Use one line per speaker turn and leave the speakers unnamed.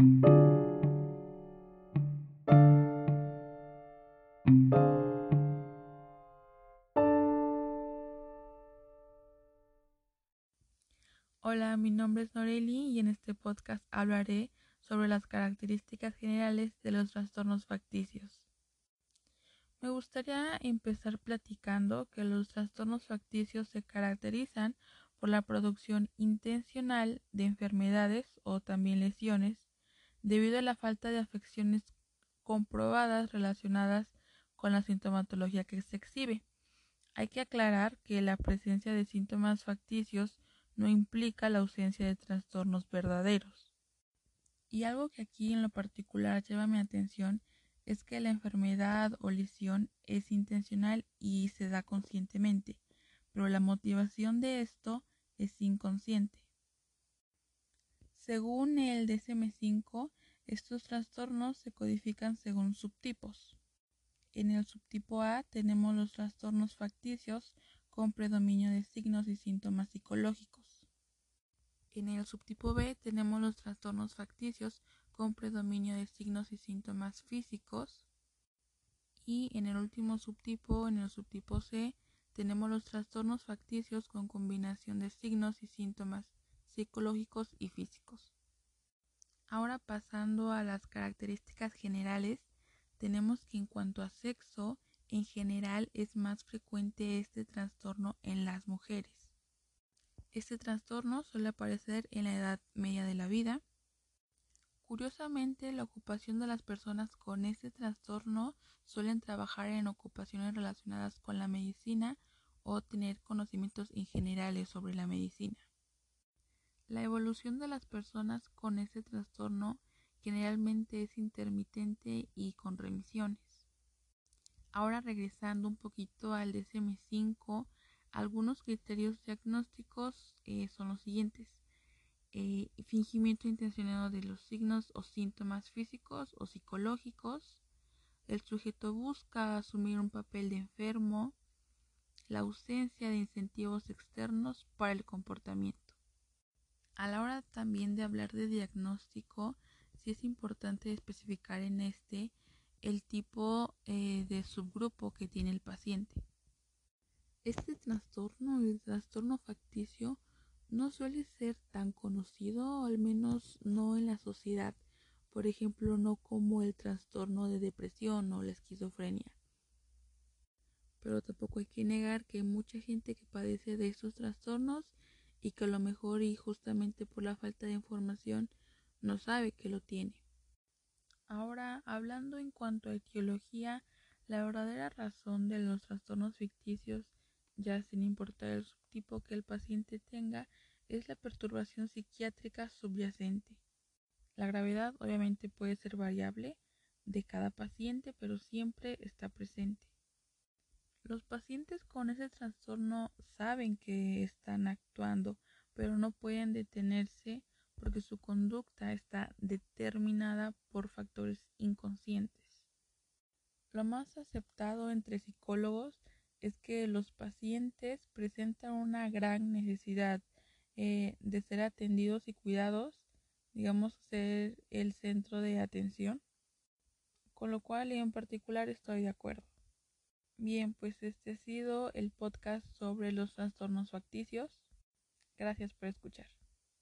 Hola, mi nombre es Noreli y en este podcast hablaré sobre las características generales de los trastornos facticios. Me gustaría empezar platicando que los trastornos facticios se caracterizan por la producción intencional de enfermedades o también lesiones debido a la falta de afecciones comprobadas relacionadas con la sintomatología que se exhibe. Hay que aclarar que la presencia de síntomas facticios no implica la ausencia de trastornos verdaderos. Y algo que aquí en lo particular lleva mi atención es que la enfermedad o lesión es intencional y se da conscientemente, pero la motivación de esto es inconsciente. Según el DSM5, estos trastornos se codifican según subtipos. En el subtipo A tenemos los trastornos facticios con predominio de signos y síntomas psicológicos. En el subtipo B tenemos los trastornos facticios con predominio de signos y síntomas físicos. Y en el último subtipo, en el subtipo C, tenemos los trastornos facticios con combinación de signos y síntomas psicológicos y físicos. Ahora pasando a las características generales, tenemos que en cuanto a sexo, en general es más frecuente este trastorno en las mujeres. Este trastorno suele aparecer en la edad media de la vida, Curiosamente, la ocupación de las personas con este trastorno suelen trabajar en ocupaciones relacionadas con la medicina o tener conocimientos en generales sobre la medicina. La evolución de las personas con este trastorno generalmente es intermitente y con remisiones. Ahora regresando un poquito al DSM5, algunos criterios diagnósticos eh, son los siguientes. Eh, fingimiento intencionado de los signos o síntomas físicos o psicológicos. El sujeto busca asumir un papel de enfermo. La ausencia de incentivos externos para el comportamiento. A la hora también de hablar de diagnóstico, sí es importante especificar en este el tipo eh, de subgrupo que tiene el paciente. Este trastorno, el trastorno facticio, no suele ser tan conocido, al menos no en la sociedad, por ejemplo, no como el trastorno de depresión o la esquizofrenia. Pero tampoco hay que negar que mucha gente que padece de estos trastornos y que a lo mejor y justamente por la falta de información no sabe que lo tiene. Ahora, hablando en cuanto a etiología, la verdadera razón de los trastornos ficticios, ya sin importar el subtipo que el paciente tenga, es la perturbación psiquiátrica subyacente. La gravedad obviamente puede ser variable de cada paciente, pero siempre está presente. Los pacientes con ese trastorno saben que están actuando, pero no pueden detenerse porque su conducta está determinada por factores inconscientes. Lo más aceptado entre psicólogos es que los pacientes presentan una gran necesidad eh, de ser atendidos y cuidados, digamos, ser el centro de atención, con lo cual en particular estoy de acuerdo. Bien, pues este ha sido el podcast sobre los trastornos facticios. Gracias por escuchar.